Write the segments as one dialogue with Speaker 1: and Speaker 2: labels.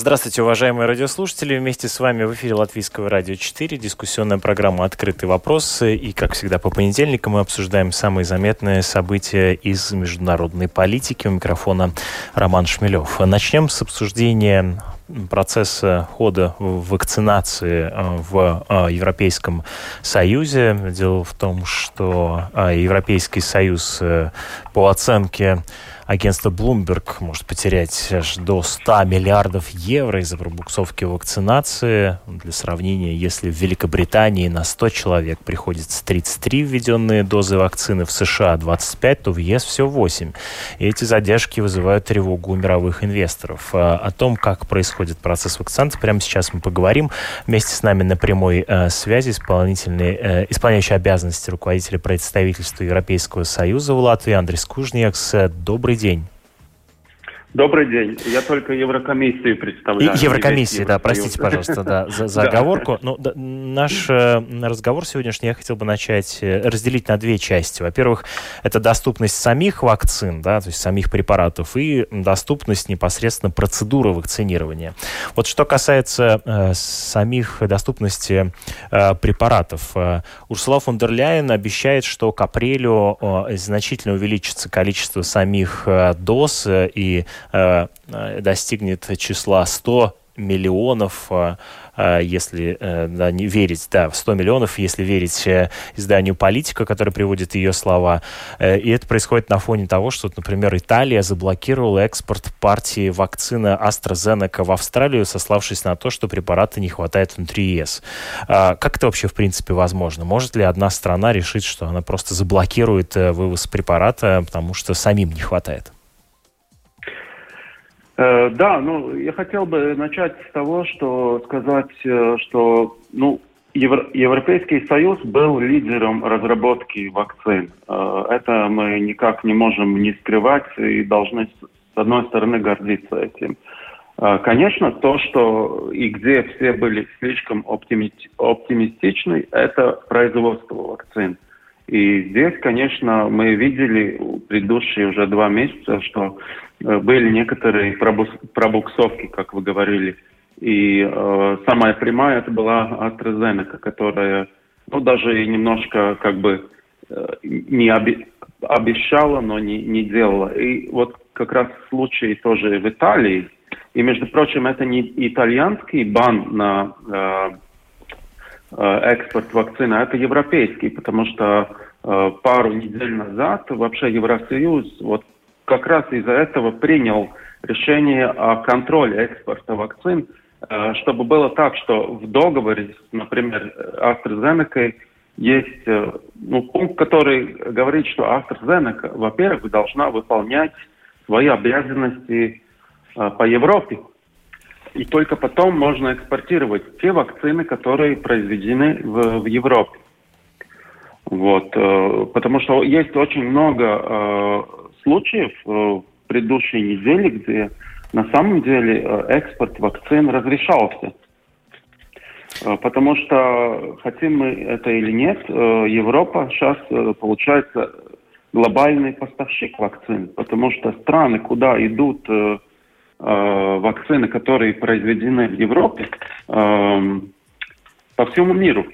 Speaker 1: Здравствуйте, уважаемые радиослушатели. Вместе с вами в эфире Латвийского радио 4, дискуссионная программа «Открытый вопрос». И, как всегда, по понедельникам мы обсуждаем самые заметные события из международной политики. У микрофона Роман Шмелев. Начнем с обсуждения процесса хода вакцинации э, в э, Европейском Союзе. Дело в том, что э, Европейский Союз по оценке агентство Bloomberg может потерять аж до 100 миллиардов евро из-за пробуксовки вакцинации. Для сравнения, если в Великобритании на 100 человек приходится 33 введенные дозы вакцины, в США 25, то в ЕС все 8. И эти задержки вызывают тревогу у мировых инвесторов. А, о том, как происходит процесс вакцинации, прямо сейчас мы поговорим. Вместе с нами на прямой э, связи исполнительный, э, исполняющий обязанности руководителя представительства Европейского Союза в Латвии Андрей Скужниакс. Добрый день.
Speaker 2: Добрый день. Я только Еврокомиссию представляю.
Speaker 1: И Еврокомиссия, да, простите, пожалуйста, да, за, за оговорку. Ну, да, наш э, разговор сегодняшний я хотел бы начать, э, разделить на две части. Во-первых, это доступность самих вакцин, да, то есть самих препаратов, и доступность непосредственно процедуры вакцинирования. Вот что касается э, самих доступности э, препаратов, э, Урсула фон дер Ляйен обещает, что к апрелю э, значительно увеличится количество самих э, доз э, и достигнет числа 100 миллионов, э, если да, не верить, да, в 100 миллионов, если верить изданию «Политика», который приводит ее слова. И это происходит на фоне того, что, например, Италия заблокировала экспорт партии вакцины AstraZeneca в Австралию, сославшись на то, что препарата не хватает внутри ЕС. Как это вообще, в принципе, возможно? Может ли одна страна решить, что она просто заблокирует вывоз препарата, потому что самим не хватает?
Speaker 2: Э, да, ну, я хотел бы начать с того, что сказать, э, что, ну, Европейский Союз был лидером разработки вакцин. Э, это мы никак не можем не скрывать и должны, с одной стороны, гордиться этим. Конечно, то, что и где все были слишком оптимистичны, это производство вакцин. И здесь, конечно, мы видели предыдущие уже два месяца, что э, были некоторые пробуксовки, как вы говорили. И э, самая прямая это была AstraZeneca, которая ну, даже немножко как бы э, не оби обещала, но не, не делала. И вот как раз случай тоже в Италии. И, между прочим, это не итальянский бан на э, экспорт вакцины, а это европейский, потому что э, пару недель назад вообще Евросоюз вот как раз из-за этого принял решение о контроле экспорта вакцин, э, чтобы было так, что в договоре, например, AstraZeneca есть ну, пункт, который говорит, что AstraZeneca, во-первых, должна выполнять свои обязанности по Европе и только потом можно экспортировать те вакцины, которые произведены в, в Европе. Вот, э, потому что есть очень много э, случаев э, в предыдущей неделе, где на самом деле экспорт вакцин разрешался. Потому что, хотим мы это или нет, Европа сейчас получается глобальный поставщик вакцин, потому что страны, куда идут вакцины, которые произведены в Европе, э, по всему миру.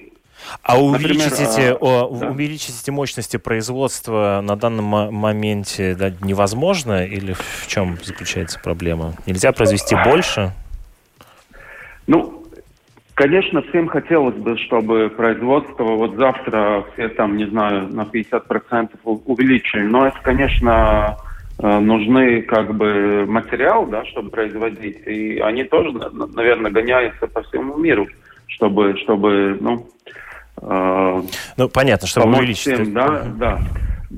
Speaker 1: А увеличить, Например, эти, а, о, да. увеличить эти мощности производства на данном моменте да, невозможно? Или в чем заключается проблема? Нельзя произвести больше?
Speaker 2: Ну, конечно, всем хотелось бы, чтобы производство вот завтра все там, не знаю, на 50% увеличили. Но это, конечно, Э, нужны как бы материал, да, чтобы производить, и они тоже, наверное, гоняются по всему миру, чтобы, чтобы, ну,
Speaker 1: э, ну понятно, чтобы увеличить. Всем,
Speaker 2: да, uh-huh. да.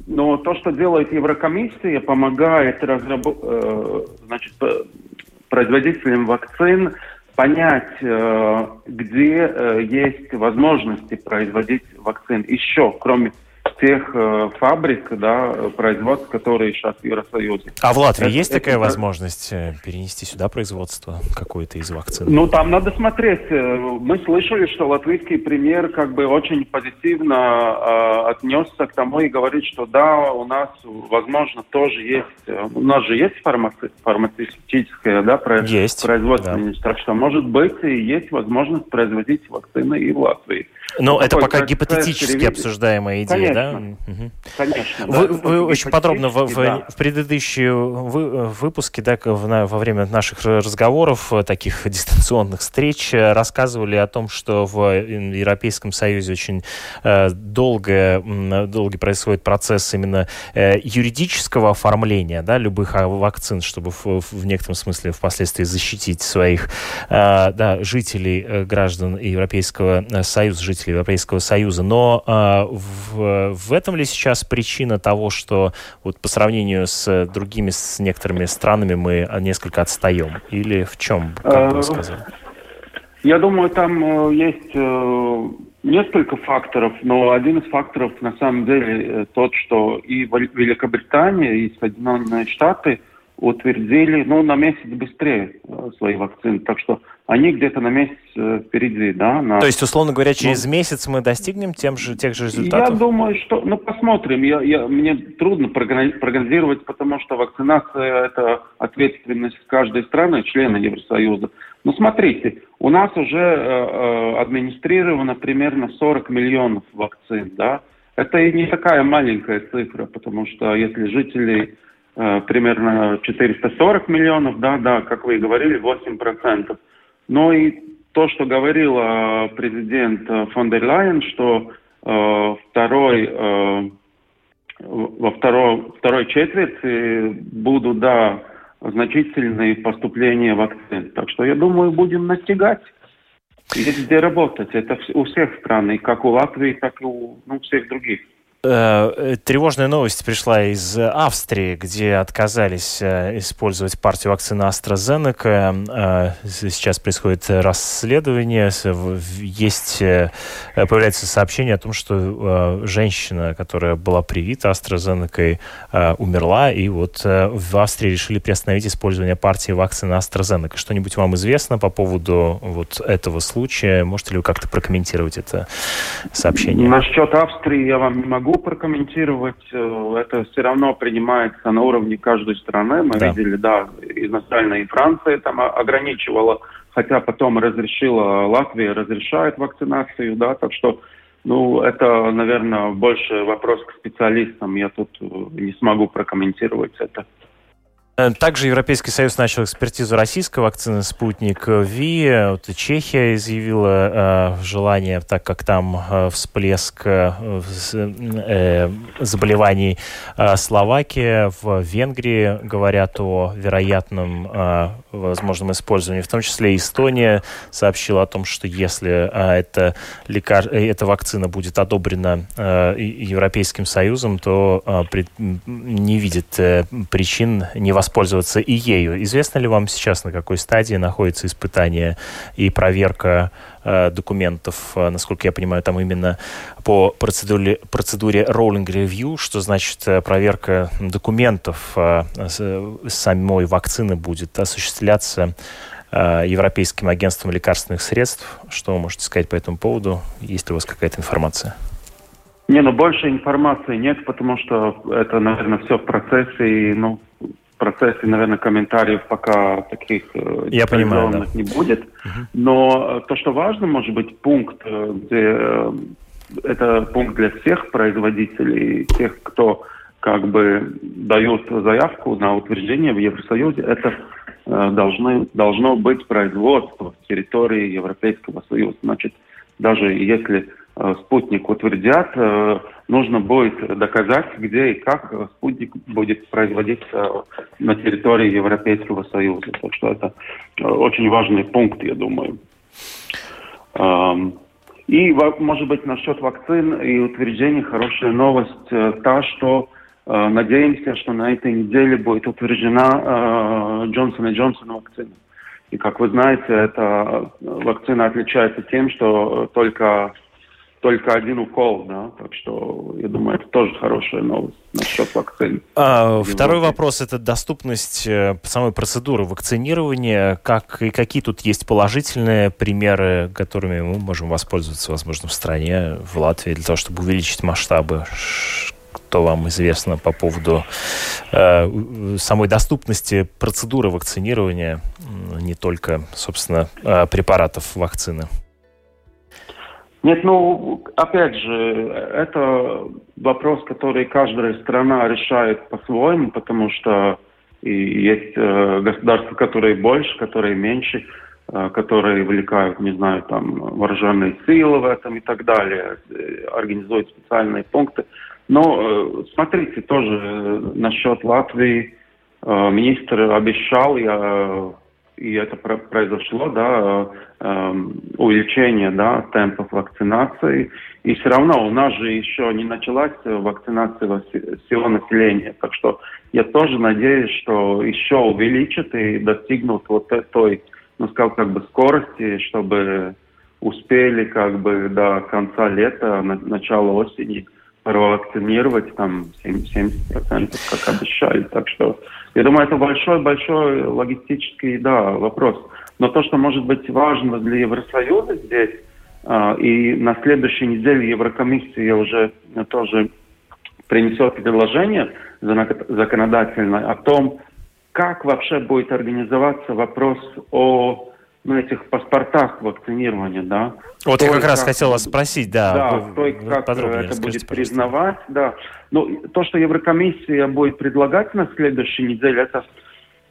Speaker 2: Но то, что делает Еврокомиссия, помогает разраб... э, значит, производителям вакцин понять, где есть возможности производить вакцины еще, кроме тех э, фабрик, да, производств, которые сейчас в Евросоюзе.
Speaker 1: А в Латвии это, есть это, такая это... возможность э, перенести сюда производство какой-то из вакцин?
Speaker 2: Ну, там надо смотреть. Э, мы слышали, что латвийский премьер как бы очень позитивно э, отнесся к тому и говорит, что да, у нас, возможно, тоже есть, у нас же есть фармаци... фармацевтическое да,
Speaker 1: есть,
Speaker 2: производство, да. так что, может быть, и есть возможность производить вакцины и в Латвии.
Speaker 1: Но ну, это пока гипотетически обсуждаемая идея,
Speaker 2: конечно, да? Конечно.
Speaker 1: Вы, да, вы очень подробно в, в, да. в предыдущие вы, выпуске, да, в, на, во время наших разговоров, э, таких дистанционных встреч, э, рассказывали о том, что в Европейском Союзе очень э, долго, долго происходит процесс именно э, юридического оформления да, любых а, вакцин, чтобы в, в некотором смысле впоследствии защитить своих э, да, жителей, э, граждан Европейского Союза, жителей жителей Европейского Союза. Но э, в, в этом ли сейчас причина того, что вот по сравнению с другими, с некоторыми странами мы несколько отстаем? Или в чем, как бы сказал?
Speaker 2: Я думаю, там э, есть э, несколько факторов, но один из факторов на самом деле э, тот, что и Великобритания, и Соединенные Штаты утвердили, ну, на месяц быстрее свои вакцины. Так что они где-то на месяц э, впереди, да. На...
Speaker 1: То есть, условно говоря, через ну, месяц мы достигнем тем же, тех же результатов?
Speaker 2: Я думаю, что, ну, посмотрим. Я, я, мне трудно прогнозировать, потому что вакцинация – это ответственность каждой страны, члена Евросоюза. Ну, смотрите, у нас уже э, э администрировано примерно 40 миллионов вакцин, да. Это и не такая маленькая цифра, потому что если жителей э, примерно 440 миллионов, да, да, как вы и говорили, 8 процентов – но и то, что говорила президент фон дер Лайен, что э, второй, э, во второй, второй четверти будут, да, значительные поступления вакцин. Так что, я думаю, будем настигать. Есть где работать. Это у всех стран, и как у Латвии, так и у ну, всех других.
Speaker 1: Э, э, тревожная новость пришла из Австрии, где отказались э, использовать партию вакцины AstraZeneca. Сейчас происходит расследование. Есть, появляется сообщение о том, что женщина, которая была привита AstraZeneca, умерла, и вот в Австрии решили приостановить использование партии вакцины AstraZeneca. Что-нибудь вам известно по поводу вот этого случая? Можете ли вы как-то прокомментировать это сообщение?
Speaker 2: Насчет Австрии я вам не могу могу прокомментировать. Э, это все равно принимается на уровне каждой страны. Мы да. видели, да, изначально и Франция там ограничивала, хотя потом разрешила, Латвия разрешает вакцинацию, да, так что ну, это, наверное, больше вопрос к специалистам. Я тут э, не смогу прокомментировать это.
Speaker 1: Э, также Европейский Союз начал экспертизу российской вакцины «Спутник Ви». Вот Чехия изъявила э, желание, так как там э, всплеск э, э, заболеваний. Э, Словакия в Венгрии говорят о вероятном э, возможном использовании. В том числе Эстония сообщила о том, что если э, эта, лекар... Э, эта вакцина будет одобрена э, Европейским Союзом, то э, при... не видит э, причин не воспользоваться воспользоваться и ею. Известно ли вам сейчас, на какой стадии находится испытание и проверка э, документов? Э, насколько я понимаю, там именно по процедуре, процедуре rolling review, что значит э, проверка документов э, самой вакцины будет осуществляться э, Европейским агентством лекарственных средств. Что вы можете сказать по этому поводу? Есть ли у вас какая-то информация?
Speaker 2: Не, ну больше информации нет, потому что это, наверное, все в процессе, и, ну, процессе, наверное, комментариев пока таких
Speaker 1: э, Я понимаю, да.
Speaker 2: не будет. Угу. Но э, то, что важно, может быть, пункт, э, где это пункт для всех производителей, тех, кто как бы дают заявку на утверждение в Евросоюзе, это должны, должно быть производство в территории Европейского Союза. Значит, даже если спутник утвердят, нужно будет доказать, где и как спутник будет производиться на территории Европейского Союза. Так что это э, очень важный пункт, я думаю. И, может быть, насчет вакцин и утверждений хорошая новость э, та, что э, надеемся, что на этой неделе будет утверждена Джонсон и Джонсон вакцина. И, как вы знаете, эта вакцина отличается тем, что только только один укол, да, так что я думаю, это тоже хорошая новость насчет вакцин.
Speaker 1: А, второй вопрос – это доступность э, самой процедуры вакцинирования. Как и какие тут есть положительные примеры, которыми мы можем воспользоваться, возможно, в стране, в Латвии, для того, чтобы увеличить масштабы? Что вам известно по поводу э, самой доступности процедуры вакцинирования, не только, собственно, э, препаратов вакцины?
Speaker 2: Нет, ну, опять же, это вопрос, который каждая страна решает по-своему, потому что и есть э, государства, которые больше, которые меньше, э, которые вовлекают, не знаю, там, вооруженные силы в этом и так далее, э, организуют специальные пункты. Но э, смотрите, тоже э, насчет Латвии э, министр обещал, я и это произошло, да, э, увеличение, да, темпов вакцинации. И все равно у нас же еще не началась вакцинация всего населения. Так что я тоже надеюсь, что еще увеличат и достигнут вот той, ну, скажем, как бы скорости, чтобы успели как бы до конца лета, на, начала осени провакцинировать там 70%, как обещали. Так что я думаю, это большой-большой логистический да, вопрос. Но то, что может быть важно для Евросоюза здесь, э, и на следующей неделе Еврокомиссия уже тоже принесет предложение законодательное о том, как вообще будет организоваться вопрос о ну, этих паспортах вакцинирования, да.
Speaker 1: Вот кто я как раз как, хотел вас спросить, да.
Speaker 2: Да, вы, кто и как это будет признавать, да. Ну, то, что Еврокомиссия будет предлагать на следующей неделе, это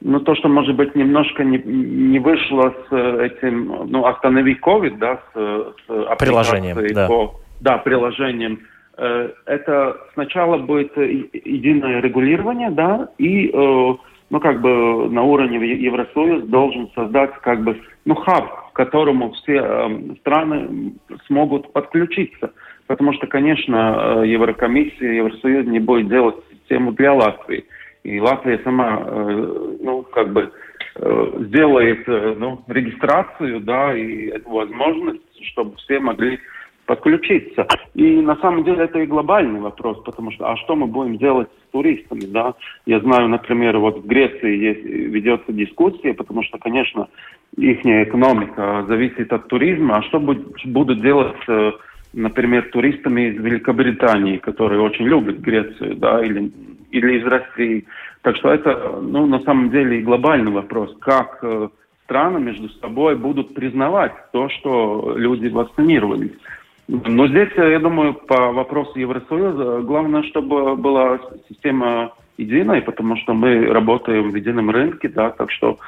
Speaker 2: ну, то, что, может быть, немножко не, не вышло с этим, ну, останови COVID, да, с,
Speaker 1: с приложением, да. По,
Speaker 2: да, приложением. Э, это сначала будет единое регулирование, да, и э, ну, как бы на уровне Евросоюз должен создать, как бы, ну, хаб, к которому все э, страны смогут подключиться. Потому что, конечно, э, Еврокомиссия, Евросоюз не будет делать систему для Латвии. И Латвия сама, э, ну, как бы, э, сделает, э, ну, регистрацию, да, и эту возможность, чтобы все могли подключиться. И на самом деле это и глобальный вопрос, потому что а что мы будем делать с туристами, да? Я знаю, например, вот в Греции есть, ведется дискуссия, потому что, конечно, их экономика зависит от туризма, а что будут делать э, например, туристами из Великобритании, которые очень любят Грецию, да, или, или из России. Так что это, ну, на самом деле и глобальный вопрос, как э, страны между собой будут признавать то, что люди вакцинировались. Но здесь, я думаю, по вопросу Евросоюза, главное, чтобы была система единой, потому что мы работаем в едином рынке, да, так что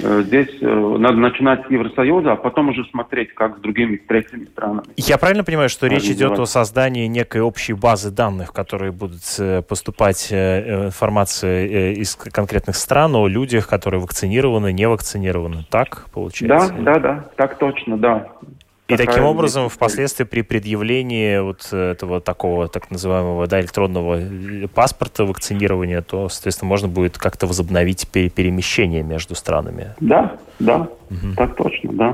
Speaker 2: э, здесь э, надо начинать с Евросоюза, а потом уже смотреть, как с другими третьими странами.
Speaker 1: Я правильно понимаю, что речь идет о создании некой общей базы данных, в которые будут э, поступать э, информация из конкретных стран о людях, которые вакцинированы, не вакцинированы, так получается?
Speaker 2: Да, да, да, так точно, да.
Speaker 1: И таким образом, впоследствии при предъявлении вот этого такого так называемого да, электронного э, паспорта вакцинирования, то, соответственно, можно будет как-то возобновить перемещение между странами.
Speaker 2: Да, да, угу. так точно, да.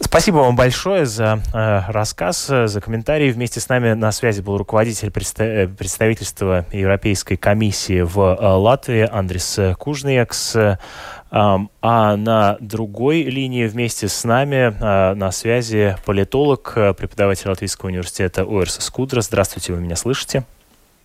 Speaker 1: Спасибо вам большое за э, рассказ, за комментарии. Вместе с нами на связи был руководитель э, представительства Европейской комиссии в э, Латвии Андрис Кужниекс. А на другой линии вместе с нами а, на связи политолог, э, преподаватель Латвийского университета Уэрса Скудра. Здравствуйте, вы меня слышите?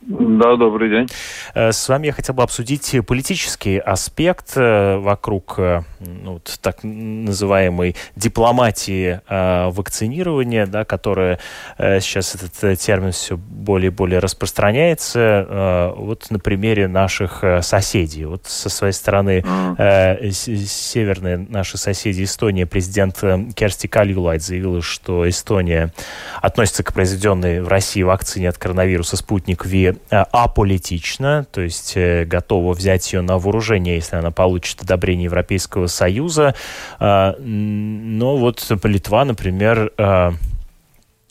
Speaker 3: Да, добрый день.
Speaker 1: Э, с вами я хотел бы обсудить политический аспект э, вокруг э, ну, так называемой дипломатии вакцинирования, да, которая сейчас этот термин все более и более распространяется. Вот на примере наших соседей. Вот со своей стороны mm. северные наши соседи Эстония, президент Керсти Кальюлайт заявила, что Эстония относится к произведенной в России вакцине от коронавируса «Спутник Ви» Э, аполитична, то есть э, готова взять ее на вооружение, если она получит одобрение Европейского Союза. Э, но вот Литва, например,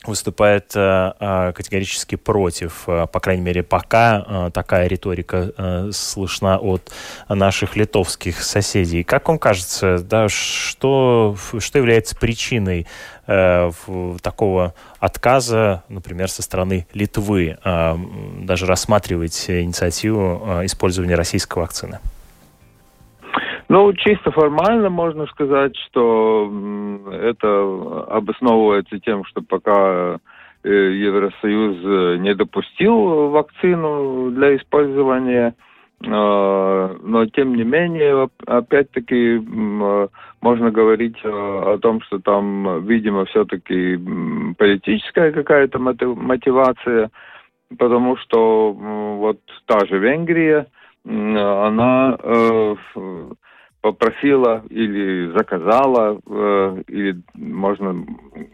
Speaker 1: выступает э, э, категорически против. Э, по крайней мере, пока такая риторика слышна от наших литовских соседей. Как вам кажется, да, что, что является причиной такого отказа, например, со стороны Литвы, даже рассматривать инициативу использования российской вакцины?
Speaker 3: Ну, чисто формально можно сказать, что это обосновывается тем, что пока э, Евросоюз э, не допустил вакцину для использования, э, но тем не менее, опять-таки, можно говорить о том, что там, видимо, все-таки политическая какая-то мотивация, потому что вот та же Венгрия, она попросила или заказала, э, или можно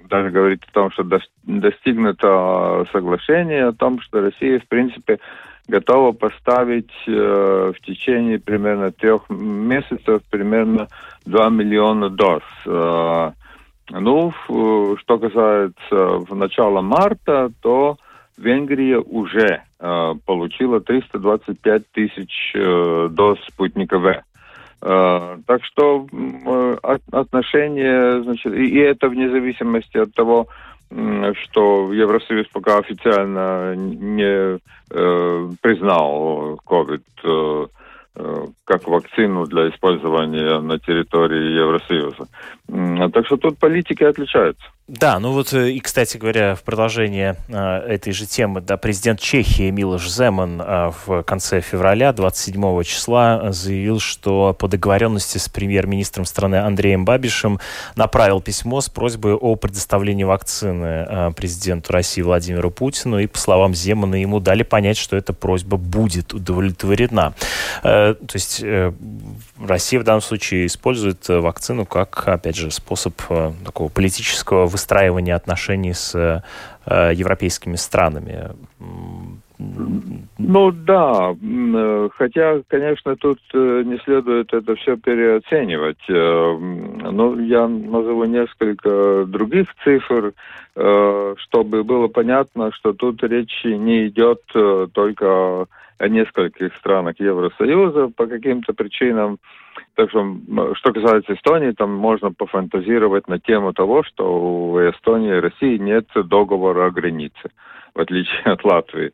Speaker 3: даже говорить о том, что достигнуто соглашение о том, что Россия, в принципе, готова поставить э, в течение примерно трех месяцев примерно 2 миллиона доз. Э, ну, что касается начала марта, то Венгрия уже э, получила 325 тысяч э, доз спутника В. Э, так что э, отношения, значит, и это вне зависимости от того, что Евросоюз пока официально не э, признал COVID как вакцину для использования на территории Евросоюза. Так что тут политики отличаются.
Speaker 1: Да, ну вот э, и, кстати говоря, в продолжение э, этой же темы, да, президент Чехии Милош Земан э, в конце февраля, 27 числа, заявил, что по договоренности с премьер-министром страны Андреем Бабишем направил письмо с просьбой о предоставлении вакцины э, президенту России Владимиру Путину, и, по словам Земана, ему дали понять, что эта просьба будет удовлетворена. Э, то есть э, Россия в данном случае использует э, вакцину как, опять же, способ э, такого политического выстраивания отношений с э, европейскими странами.
Speaker 3: Ну да, хотя, конечно, тут не следует это все переоценивать. Но я назову несколько других цифр, чтобы было понятно, что тут речь не идет только нескольких странах Евросоюза по каким-то причинам. Так что, что касается Эстонии, там можно пофантазировать на тему того, что у Эстонии и России нет договора о границе, в отличие от Латвии.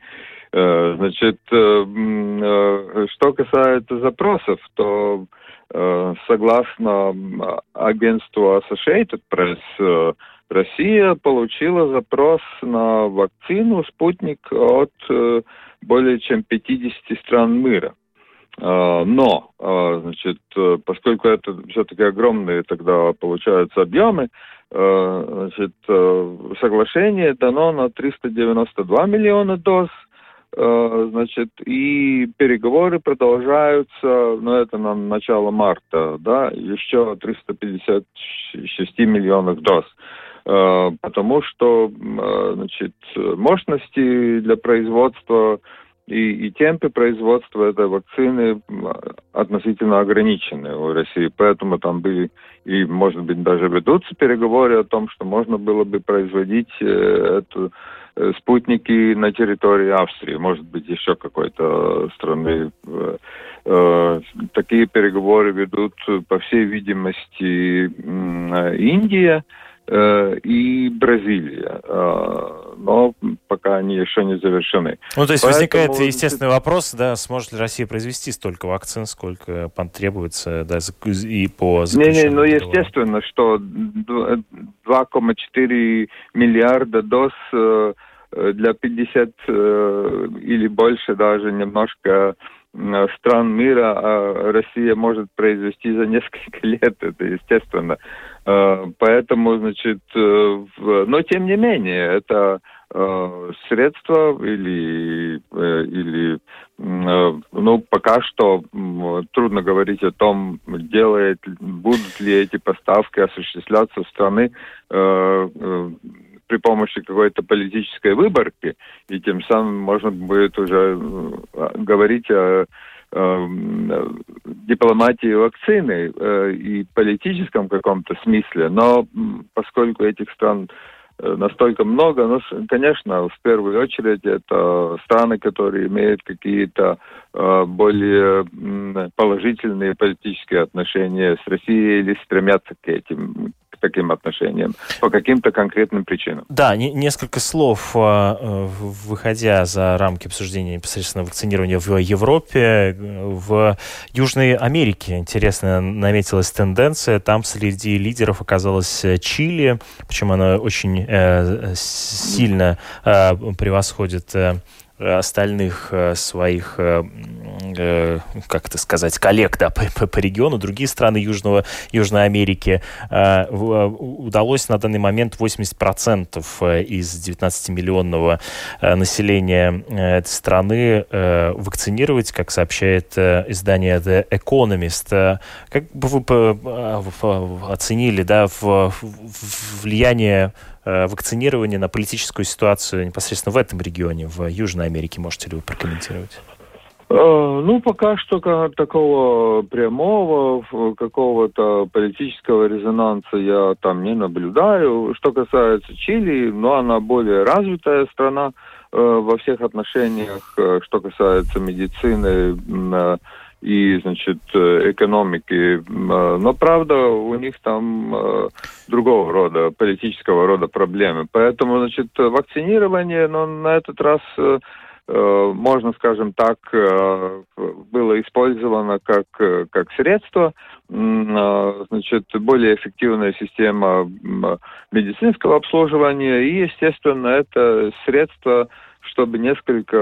Speaker 3: Э, значит, э, э, что касается запросов, то согласно агентству Associated Press, Россия получила запрос на вакцину «Спутник» от более чем 50 стран мира. А, но, а, значит, поскольку это все-таки огромные тогда получаются объемы, а, значит, соглашение дано на 392 миллиона доз, значит, и переговоры продолжаются, ну, это на начало марта, да, еще 356 миллионов доз. Э, потому что э, значит, мощности для производства и, и темпы производства этой вакцины относительно ограничены у России. Поэтому там были и, может быть, даже ведутся переговоры о том, что можно было бы производить э, эту спутники на территории Австрии, может быть, еще какой-то страны. Такие переговоры ведут, по всей видимости, Индия. Э, и Бразилия. Э, но пока они еще не завершены.
Speaker 1: Ну, то есть Поэтому... возникает естественный вопрос, да, сможет ли Россия произвести столько вакцин, сколько потребуется, да, и по
Speaker 3: Не, не, ну, естественно, что 2,4 миллиарда доз э, для 50 или больше даже немножко стран мира а Россия может произвести за несколько лет, это естественно. Э, поэтому, значит, э, но тем не менее, это э, средства или, или ну, пока что трудно говорить о том, делает, будут ли эти поставки осуществляться в страны при помощи какой-то политической выборки, и тем самым можно будет уже говорить о э, дипломатии вакцины э, и политическом каком-то смысле, но поскольку этих стран настолько много. Но, конечно, в первую очередь это страны, которые имеют какие-то более положительные политические отношения с Россией или стремятся к этим таким отношениям по каким-то конкретным причинам.
Speaker 1: Да, не, несколько слов, а, э, выходя за рамки обсуждения непосредственно вакцинирования в Европе, в Южной Америке, интересно, наметилась тенденция. Там среди лидеров оказалась Чили, причем она очень э, сильно э, превосходит э, остальных э, своих, э, э, как это сказать, коллег да, по, по, региону, другие страны Южного, Южной Америки, удалось на данный момент 80% из 19-миллионного населения этой страны вакцинировать, как сообщает издание The Economist. Как бы вы оценили да, влияние вакцинирования на политическую ситуацию непосредственно в этом регионе, в Южной Америке. Можете ли вы прокомментировать?
Speaker 3: Э, ну, пока что такого прямого какого-то политического резонанса я там не наблюдаю. Что касается Чили, ну, она более развитая страна э, во всех отношениях. Что касается медицины, и, значит, э, экономики. А, но, правда, у них там э, другого рода, политического рода проблемы. Поэтому, значит, вакцинирование, но на этот раз э, можно, скажем так, было использовано как, как средство, значит, более эффективная система медицинского обслуживания, и, естественно, это средство, чтобы несколько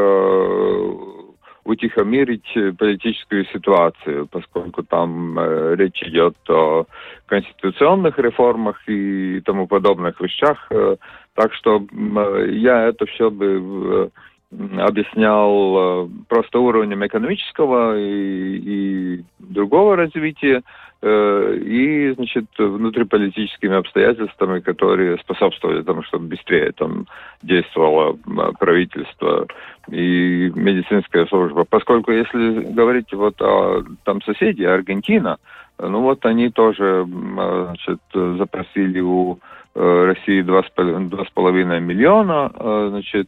Speaker 3: утихомирить э, политическую ситуацию, поскольку там э, речь идет о конституционных реформах и тому подобных вещах. Э, так что э, я это все бы э, объяснял э, просто уровнем экономического и, и другого развития. Э, и, значит, внутриполитическими обстоятельствами, которые способствовали тому, чтобы быстрее там действовало правительство и медицинская служба. Поскольку, если говорить вот о там соседи, Аргентина, ну вот они тоже, значит, запросили у э, России 2,5 миллиона, э, значит,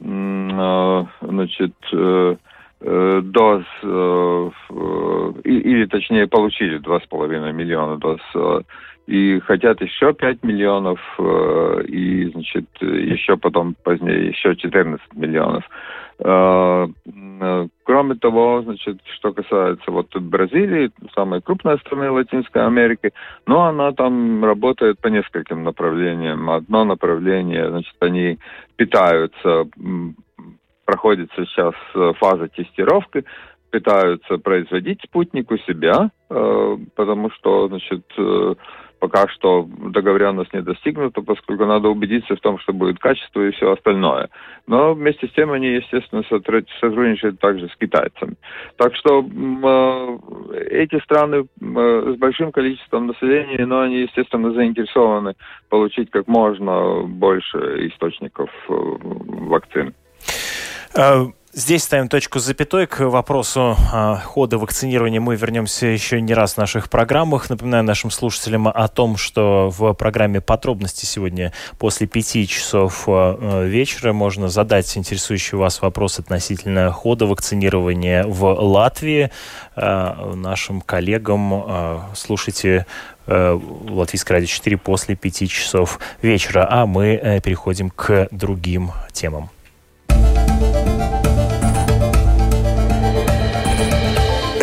Speaker 3: значит, Э, доз, э, или точнее получили 2,5 миллиона доз, э, и хотят еще 5 миллионов, и, значит, еще потом позднее еще 14 миллионов. Кроме того, значит, что касается вот Бразилии, самой крупной страны Латинской Америки, но она там работает по нескольким направлениям. Одно направление, значит, они питаются проходит сейчас э, фаза тестировки, пытаются производить спутник у себя, э, потому что, значит, э, пока что договоренность не достигнута, поскольку надо убедиться в том, что будет качество и все остальное. Но вместе с тем они, естественно, сотрудничают также с китайцами. Так что эти страны с большим количеством населения, но они, естественно, заинтересованы получить как можно больше источников вакцин.
Speaker 1: Э, здесь ставим точку с запятой к вопросу а, хода вакцинирования. Мы вернемся еще не раз в наших программах. Напоминаю нашим слушателям о том, что в программе подробности сегодня после пяти часов а, вечера можно задать интересующий вас вопрос относительно хода вакцинирования в Латвии а, нашим коллегам. А, слушайте э, Латвийское радио 4 после пяти часов вечера. А мы э, переходим к другим темам.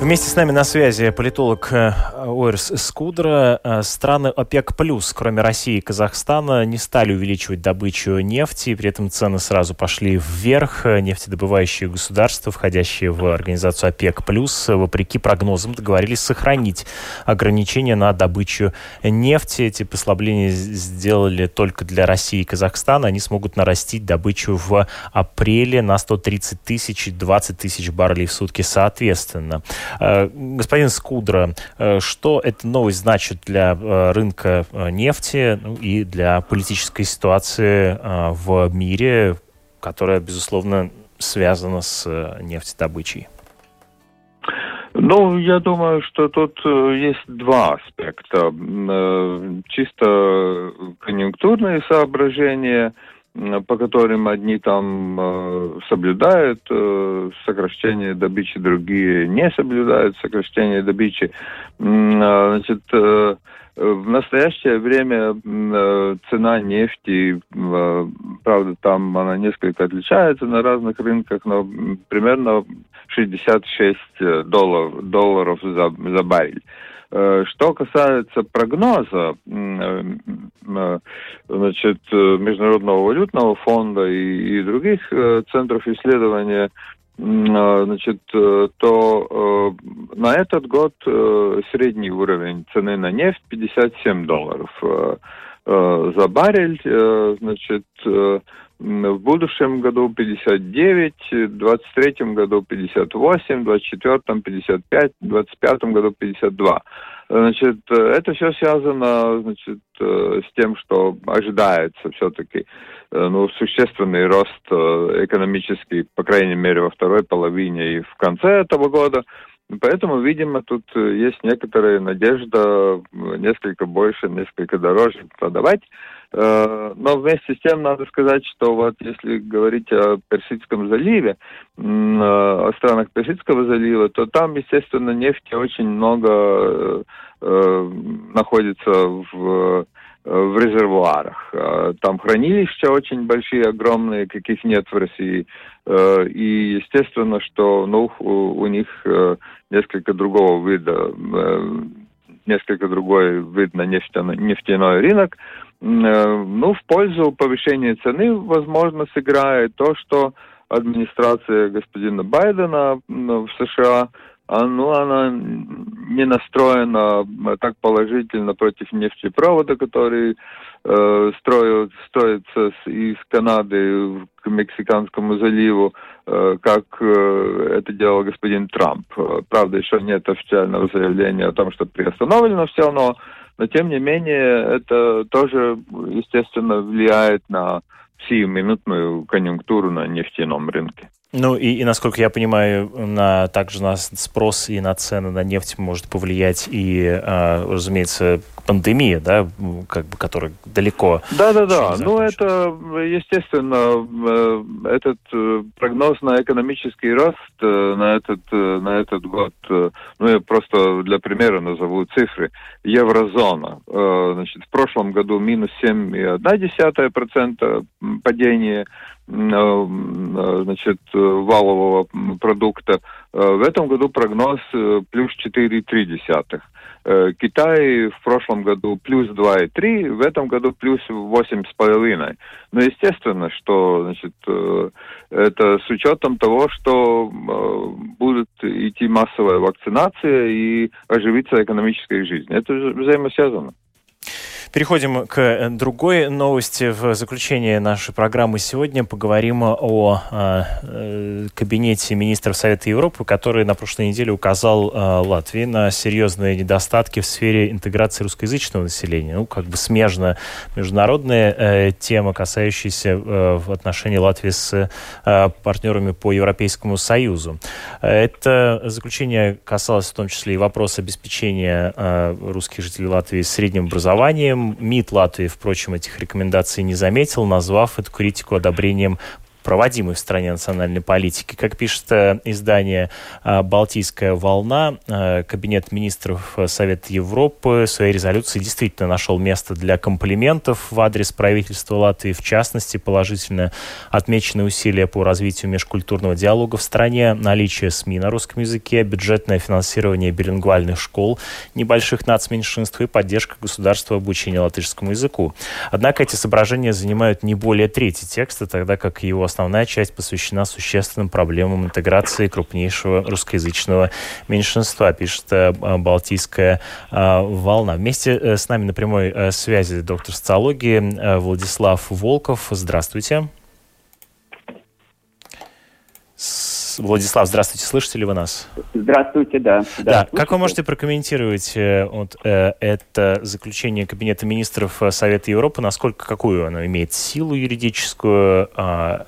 Speaker 1: Вместе с нами на связи политолог э, Уэрс Скудра. Э, страны ОПЕК+, плюс, кроме России и Казахстана, не стали увеличивать добычу нефти, при этом цены сразу пошли вверх. Нефтедобывающие государства, входящие в организацию ОПЕК+, плюс, вопреки прогнозам, договорились сохранить ограничения на добычу нефти. Эти послабления сделали только для России и Казахстана. Они смогут нарастить добычу в апреле на 130 тысяч и 20 тысяч баррелей в сутки соответственно. Э, господин Скудра, э, что эта новость значит для э, рынка нефти ну, и для политической ситуации в мире, которая, безусловно, связана с нефтедобычей?
Speaker 3: Ну, я думаю, что тут есть два аспекта. Чисто конъюнктурные соображения – по которым одни там э, соблюдают э, сокращение добычи, другие не соблюдают сокращение добычи. Э, значит, э, в настоящее время цена нефти, правда, там она несколько отличается на разных рынках, но примерно 66 долларов, долларов за, за баррель. Э, что касается прогноза э, э, значит, Международного валютного фонда и, и других центров исследования, значит, то на этот год средний уровень цены на нефть 57 долларов за баррель, значит, в будущем году 59, в 23 году 58, в 24 55, в 25 году 52. Значит, это все связано значит, с тем, что ожидается все-таки ну, существенный рост экономический, по крайней мере, во второй половине и в конце этого года. Поэтому, видимо, тут есть некоторая надежда несколько больше, несколько дороже продавать. Э, но вместе с тем надо сказать, что вот если говорить о Персидском заливе, э, о странах Персидского залива, то там, естественно, нефти очень много э, находится в в резервуарах. Там хранилища очень большие, огромные, каких нет в России. И естественно, что ну, у, у них несколько другого вида, несколько другой вид на нефтяной, нефтяной рынок. Э, ну, в пользу повышения цены, возможно, сыграет то, что администрация господина Байдена в США, ну, она не настроена так положительно против нефтепровода, который э, строят, строится из Канады к Мексиканскому заливу, э, как э, это делал господин Трамп. Правда, еще нет официального заявления о том, что приостановлено все, но но тем не менее это тоже, естественно, влияет на сиюминутную конъюнктуру на нефтяном рынке.
Speaker 1: Ну и, и, насколько я понимаю, на, также на спрос и на цены на нефть может повлиять и, а, разумеется, пандемия, да, как бы, которая далеко.
Speaker 3: Да, да, да. Ну это, естественно, э, этот э, прогноз на экономический рост э, на этот на этот год. Ну я просто для примера назову цифры. Еврозона, значит, в прошлом году минус 7,1% падения значит, валового продукта. В этом году прогноз плюс 4,3. Э, Китай в прошлом году плюс 2,3, в этом году плюс 8,5. Но естественно, что значит, э, это с учетом того, что э, будет идти массовая вакцинация и оживиться экономическая жизнь. Это взаимосвязано.
Speaker 1: Переходим к э, другой новости. В заключение нашей программы сегодня поговорим о э, кабинете министров Совета Европы, который на прошлой неделе указал э, Латвии на серьезные недостатки в сфере интеграции русскоязычного населения. Ну, как бы смежно международная э, тема, касающаяся э, отношении Латвии с э, партнерами по Европейскому Союзу. Это заключение касалось в том числе и вопроса обеспечения э, русских жителей Латвии средним образованием, МИД Латвии, впрочем, этих рекомендаций не заметил, назвав эту критику одобрением проводимой в стране национальной политики. Как пишет э, издание э, «Балтийская волна», э, Кабинет министров Совета Европы в своей резолюции действительно нашел место для комплиментов в адрес правительства Латвии. В частности, положительно отмечены усилия по развитию межкультурного диалога в стране, наличие СМИ на русском языке, бюджетное финансирование билингвальных школ, небольших нацменьшинств и поддержка государства обучения латышскому языку. Однако эти соображения занимают не более трети текста, тогда как его основная часть посвящена существенным проблемам интеграции крупнейшего русскоязычного меньшинства, пишет э, Балтийская э, волна. Вместе э, с нами на прямой связи доктор социологии Владислав Волков. Здравствуйте. Владислав, здравствуйте, слышите ли вы нас?
Speaker 4: Здравствуйте, да.
Speaker 1: Да, да как вы можете прокомментировать вот, э, это заключение Кабинета министров Совета Европы, насколько, какую оно имеет силу юридическую, Э,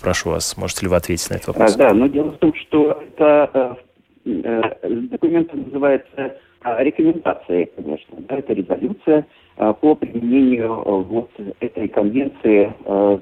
Speaker 1: прошу вас, можете ли вы ответить на этот вопрос?
Speaker 4: А, да, но дело в том, что это, э, документ называется рекомендации, конечно. Да, это резолюция по применению вот этой конвенции,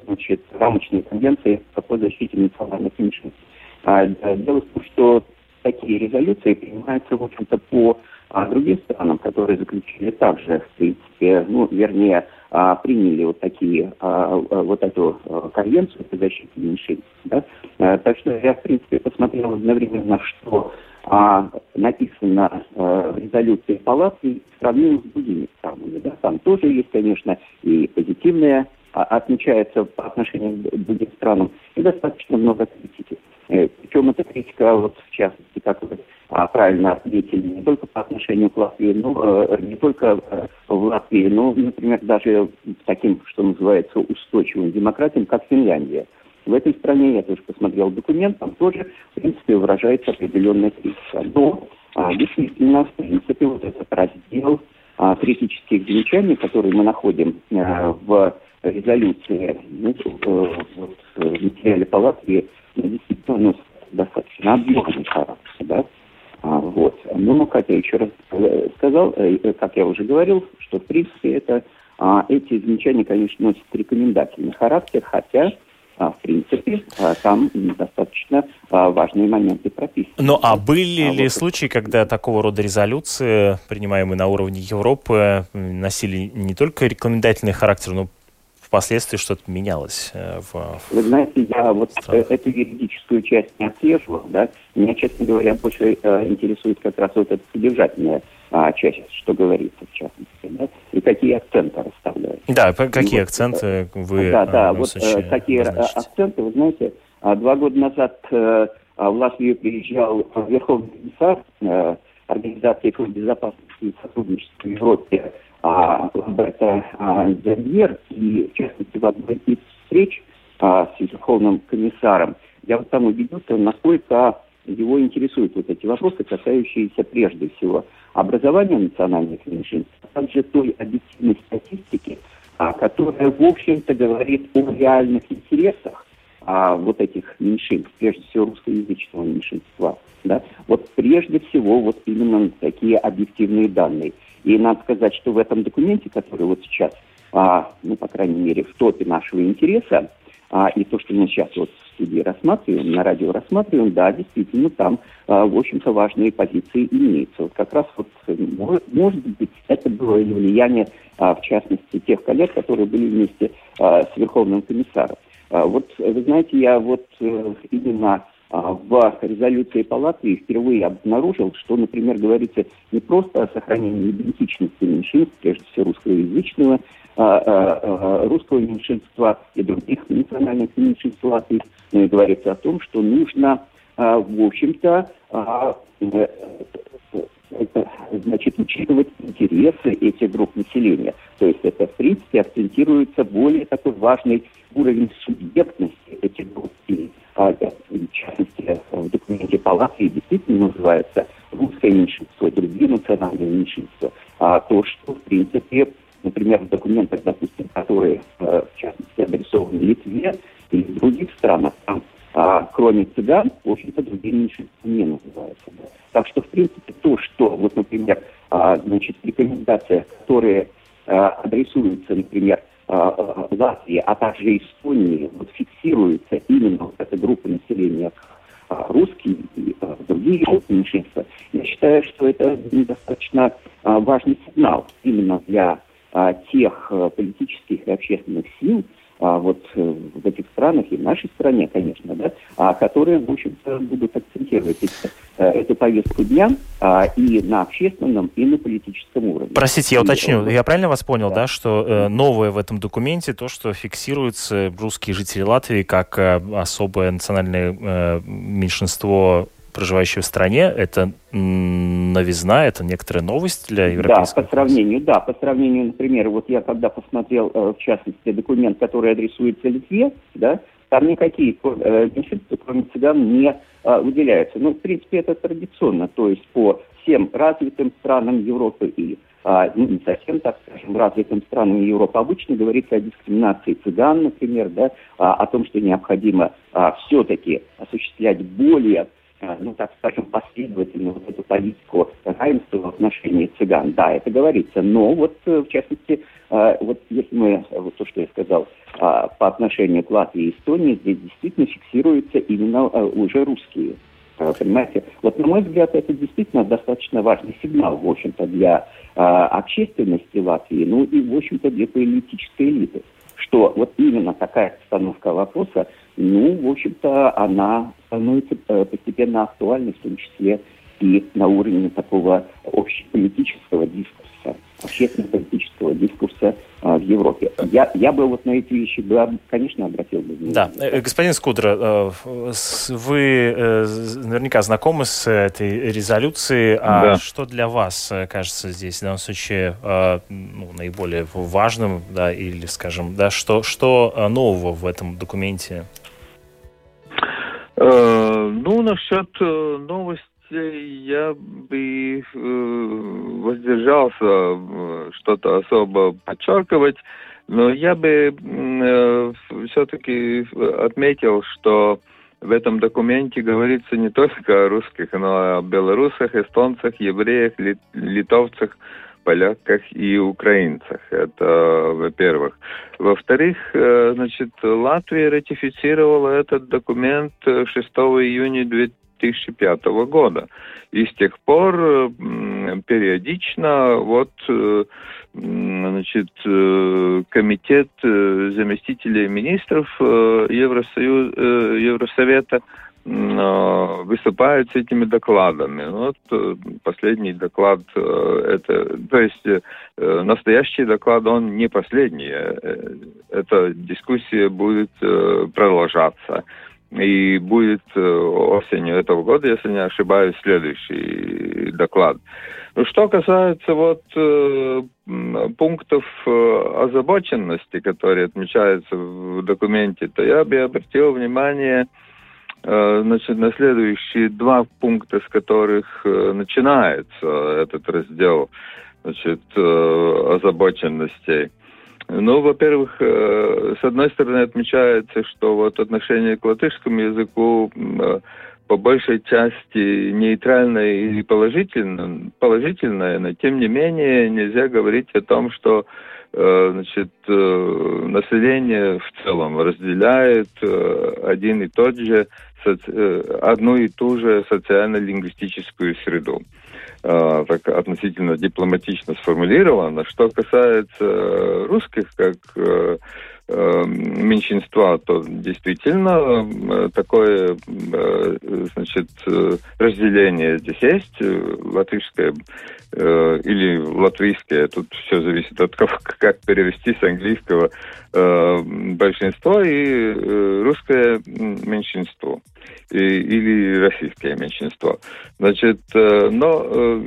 Speaker 4: значит, рамочной конвенции по защите национальных меньшинств. Дело в том, что такие резолюции принимаются, в общем-то, по а другим странам, которые заключили также, в принципе, ну, вернее, а, приняли вот такие, а, вот эту конвенцию по защите меньшинств. Да? Так что я, в принципе, посмотрел одновременно, что написано в резолюции Палаты сравнил с другими странами. Да? Там тоже есть, конечно, и позитивные отмечается по отношению к другим странам, и достаточно много критики. Э, Причем эта критика, вот в частности, как вы а, правильно отметили, не только по отношению к Латвии, но э, не только э, в Латвии, но, например, даже таким, что называется, устойчивым демократиям, как Финляндия. В этой стране, я тоже посмотрел документ, там тоже, в принципе, выражается определенная критика. Но а, действительно, в принципе, вот этот раздел а, критических замечаний, который мы находим а, в резолюции, ну, вот, в материале палаты, действительно носит достаточно объемный характер. Да? А, вот. Ну, как я еще раз сказал, э, как я уже говорил, что в принципе это, а, эти замечания, конечно, носят рекомендательный характер, хотя а, в принципе, а, там достаточно а, важные моменты прописаны.
Speaker 1: Ну, а были а ли вот случаи, когда такого рода резолюции, принимаемые на уровне Европы, носили не только рекомендательный характер, но впоследствии что-то менялось э, в...
Speaker 4: Вы знаете, я вот странах. эту юридическую часть не отслеживал, да, меня, честно говоря, больше э, интересует как раз вот эта содержательная а, часть, что говорится в частности, да, и какие акценты расставляют.
Speaker 1: Да, какие вот, акценты э, вы
Speaker 4: Да, да, вот такие акценты, вы знаете, а, два года назад а, в Латвию приезжал Верховный комиссар Организации по безопасности и сотрудничеству в Европе а, Роберта а, Зельер, и в частности в одной из встреч а, с Верховным комиссаром, я вот там убедился, насколько его интересуют вот эти вопросы, касающиеся прежде всего образования национальных меньшинств, а также той объективной статистики, а, которая, в общем-то, говорит о реальных интересах а, вот этих меньшинств, прежде всего русскоязычного меньшинства. Да? Вот прежде всего вот именно такие объективные данные. И надо сказать, что в этом документе, который вот сейчас, а, ну, по крайней мере, в топе нашего интереса, а, и то, что мы сейчас вот в студии рассматриваем, на радио рассматриваем, да, действительно, там, а, в общем-то, важные позиции имеются. Вот как раз вот, может, может быть, это было и влияние, а, в частности, тех коллег, которые были вместе а, с Верховным комиссаром. А, вот, вы знаете, я вот э, именно в резолюции Палаты впервые обнаружил, что, например, говорится не просто о сохранении идентичности меньшинств, прежде всего русскоязычного, а, а, русского меньшинства и других национальных меньшинств Латвии, но и говорится о том, что нужно, в общем-то, это, значит, учитывать интересы этих групп населения. То есть это, в принципе, акцентируется более такой важный уровень субъектности этих групп. И, а, в частности, в документе Палаты действительно называется русское меньшинство, другие национальные меньшинства. А то, что, в принципе, например, в документах, допустим, которые, э, в частности, адресованы Литве или в других странах, там а, кроме цыган, в общем-то, другие меньшинства не называются. Да. Так что, в принципе, то, что, вот, например, а, значит, рекомендации, которые а, адресуются, например, Латвии, а также Эстонии, вот фиксируется именно вот эта группа населения а, русские и другие меньшинства, я считаю, что это достаточно важный сигнал именно для тех политических и общественных сил, вот э, в этих странах и в нашей стране, конечно, да, а, которые, в общем-то, будут акцентировать эти, э, эту повестку дня а, и на общественном, и на политическом уровне.
Speaker 1: Простите, я уточню, я правильно вас понял, да, да что э, новое в этом документе то, что фиксируются русские жители Латвии как э, особое национальное э, меньшинство проживающие в стране, это новизна, это некоторая новость для европейского?
Speaker 4: Да, по сравнению, да, по сравнению, например, вот я когда посмотрел, э, в частности, документ, который адресуется Литве, да, там никакие э, меньшинства, кроме цыган, не э, выделяются. Ну, в принципе, это традиционно, то есть по всем развитым странам Европы и а, ну, не совсем, так скажем, развитым странам Европы обычно говорится о дискриминации цыган, например, да, а, о том, что необходимо а, все-таки осуществлять более ну, так скажем, последовательно вот эту политику равенства в отношении цыган. Да, это говорится, но вот, в частности, вот если мы, вот то, что я сказал, по отношению к Латвии и Эстонии, здесь действительно фиксируются именно уже русские Понимаете? Вот, на мой взгляд, это действительно достаточно важный сигнал, в общем-то, для э, общественности Латвии, ну и, в общем-то, для политической элиты, что вот именно такая постановка вопроса, ну, в общем-то, она становится э, постепенно актуальной, в том числе и на уровне такого общеполитического дискурса, общественно-политического дискурса а, в Европе. Я, я бы вот на эти вещи, бы, конечно, обратил бы внимание.
Speaker 1: Да, э, господин Скудра, э, вы э, наверняка знакомы с этой резолюцией, а да. что для вас кажется здесь в данном случае ну, наиболее важным, да, или, скажем, да, что, что нового в этом документе?
Speaker 3: Ну, насчет новости я бы э, воздержался э, что-то особо подчеркивать, но я бы э, все-таки отметил, что в этом документе говорится не только о русских, но и о белорусах, эстонцах, евреях, литовцах, поляках и украинцах. Это, во-первых. Во-вторых, значит, Латвия ратифицировала этот документ 6 июня 2000 2005 года. И с тех пор периодично вот э, значит, э, комитет э, заместителей министров Евросоюз, Евросовета выступают с этими докладами. Вот последний доклад, это, то есть настоящий доклад, он не последний. Эта дискуссия будет продолжаться. И будет э, осенью этого года, если не ошибаюсь, следующий доклад. Ну, что касается вот э, пунктов э, озабоченности, которые отмечаются в документе, то я бы обратил внимание э, значит, на следующие два пункта, с которых э, начинается этот раздел значит, э, озабоченностей. Ну, во-первых, э, с одной стороны отмечается, что вот отношение к латышскому языку э, по большей части нейтральное или положительное, положительное, но тем не менее нельзя говорить о том, что э, значит, население в целом разделяет один и тот же, одну и ту же социально-лингвистическую среду. Э, так относительно дипломатично сформулировано. Что касается русских как э, э, меньшинства, то действительно такое значит, разделение здесь есть, латышское или латвийское, тут все зависит от того, как перевести с английского большинство и русское меньшинство или российское меньшинство. Значит, э, но э,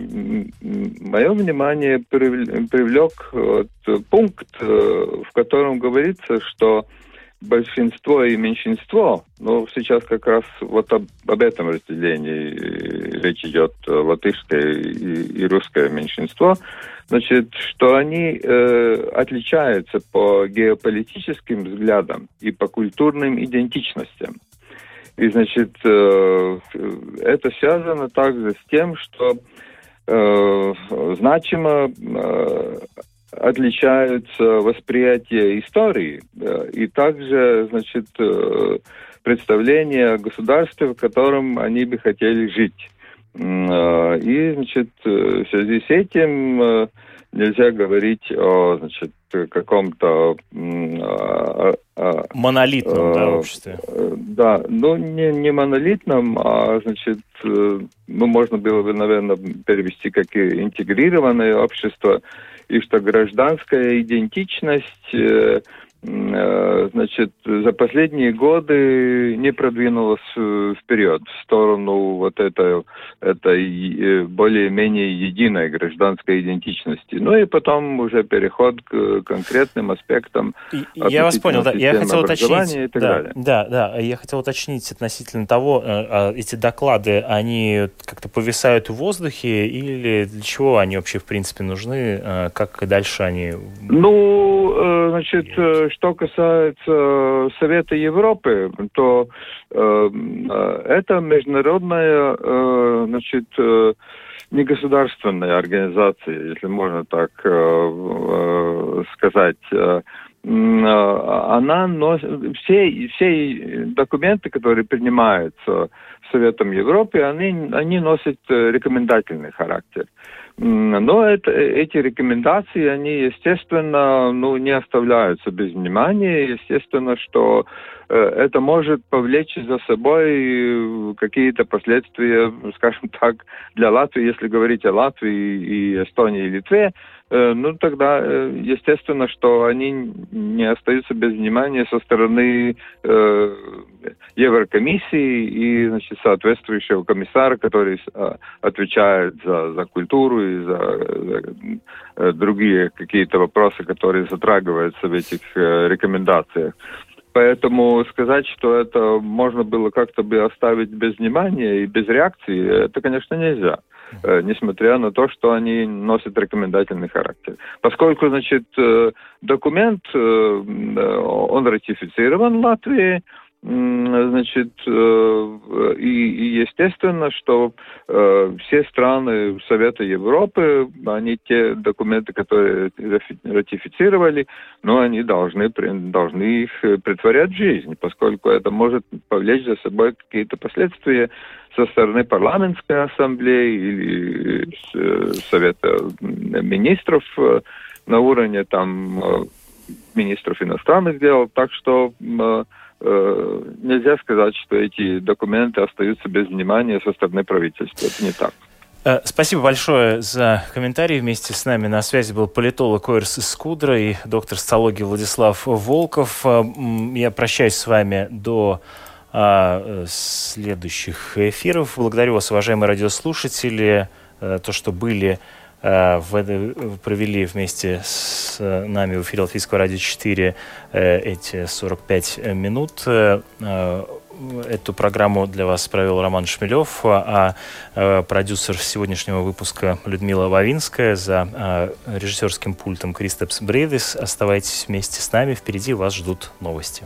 Speaker 3: мое внимание привлек пункт, э, в котором говорится, что большинство и меньшинство, ну, сейчас как раз вот об, об этом разделении речь идет, латышское и, и русское меньшинство, значит, что они э, отличаются по геополитическим взглядам и по культурным идентичностям. И, значит, э, это связано также с тем, что э, значимо э, отличаются восприятие истории и также, значит, представление о государстве, в котором они бы хотели жить. И, значит, в связи с этим нельзя говорить о, значит, каком-то
Speaker 1: а, а, монолитном да, а, обществе.
Speaker 3: Да, ну не, не монолитном, а значит, э, ну можно было бы, наверное, перевести как и интегрированное общество, и что гражданская идентичность э, значит, за последние годы не продвинулась э, вперед в сторону вот этой, этой э, более-менее единой гражданской идентичности. Ну и потом уже переход к конкретным аспектам.
Speaker 1: Я вас понял, да. Я хотел уточнить. И так да, далее. да, да. Я хотел уточнить относительно того, а эти доклады, они как-то повисают в воздухе или для чего они вообще в принципе нужны? Как дальше они?
Speaker 3: Ну, значит, что касается Совета Европы, то это международная, значит, негосударственная организация, если можно так сказать, она носит, все, все документы, которые принимаются Советом Европы, они, они носят рекомендательный характер. Но это, эти рекомендации, они, естественно, ну, не оставляются без внимания. Естественно, что э, это может повлечь за собой какие-то последствия, скажем так, для Латвии, если говорить о Латвии и Эстонии и Литве, Э, ну тогда э, естественно, что они не остаются без внимания со стороны э, Еврокомиссии и значит, соответствующего комиссара, который э, отвечает за, за культуру и за, за э, другие какие-то вопросы, которые затрагиваются в этих э, рекомендациях. Поэтому сказать, что это можно было как-то бы оставить без внимания и без реакции, это, конечно, нельзя. Э, несмотря на то, что они носят рекомендательный характер. Поскольку, значит, э, документ, э, он ратифицирован в Латвии, значит, и, и естественно, что э, все страны Совета Европы, они те документы, которые ратифицировали, но они должны, должны их притворять в жизнь, поскольку это может повлечь за собой какие-то последствия со стороны парламентской ассамблеи или э, Совета министров э, на уровне там э, министров иностранных дел. Так что нельзя сказать, что эти документы остаются без внимания со стороны правительства. Это не так.
Speaker 1: Спасибо большое за комментарии. Вместе с нами на связи был политолог Ойрс Скудра и доктор социологии Владислав Волков. Я прощаюсь с вами до а, следующих эфиров. Благодарю вас, уважаемые радиослушатели, э, то, что были э, в, провели вместе с нами в эфире Латвийского радио 4 э, эти 45 минут. Эту программу для вас провел Роман Шмелев, а продюсер сегодняшнего выпуска Людмила Вавинская за режиссерским пультом Кристопс Брейдис. Оставайтесь вместе с нами, впереди вас ждут новости.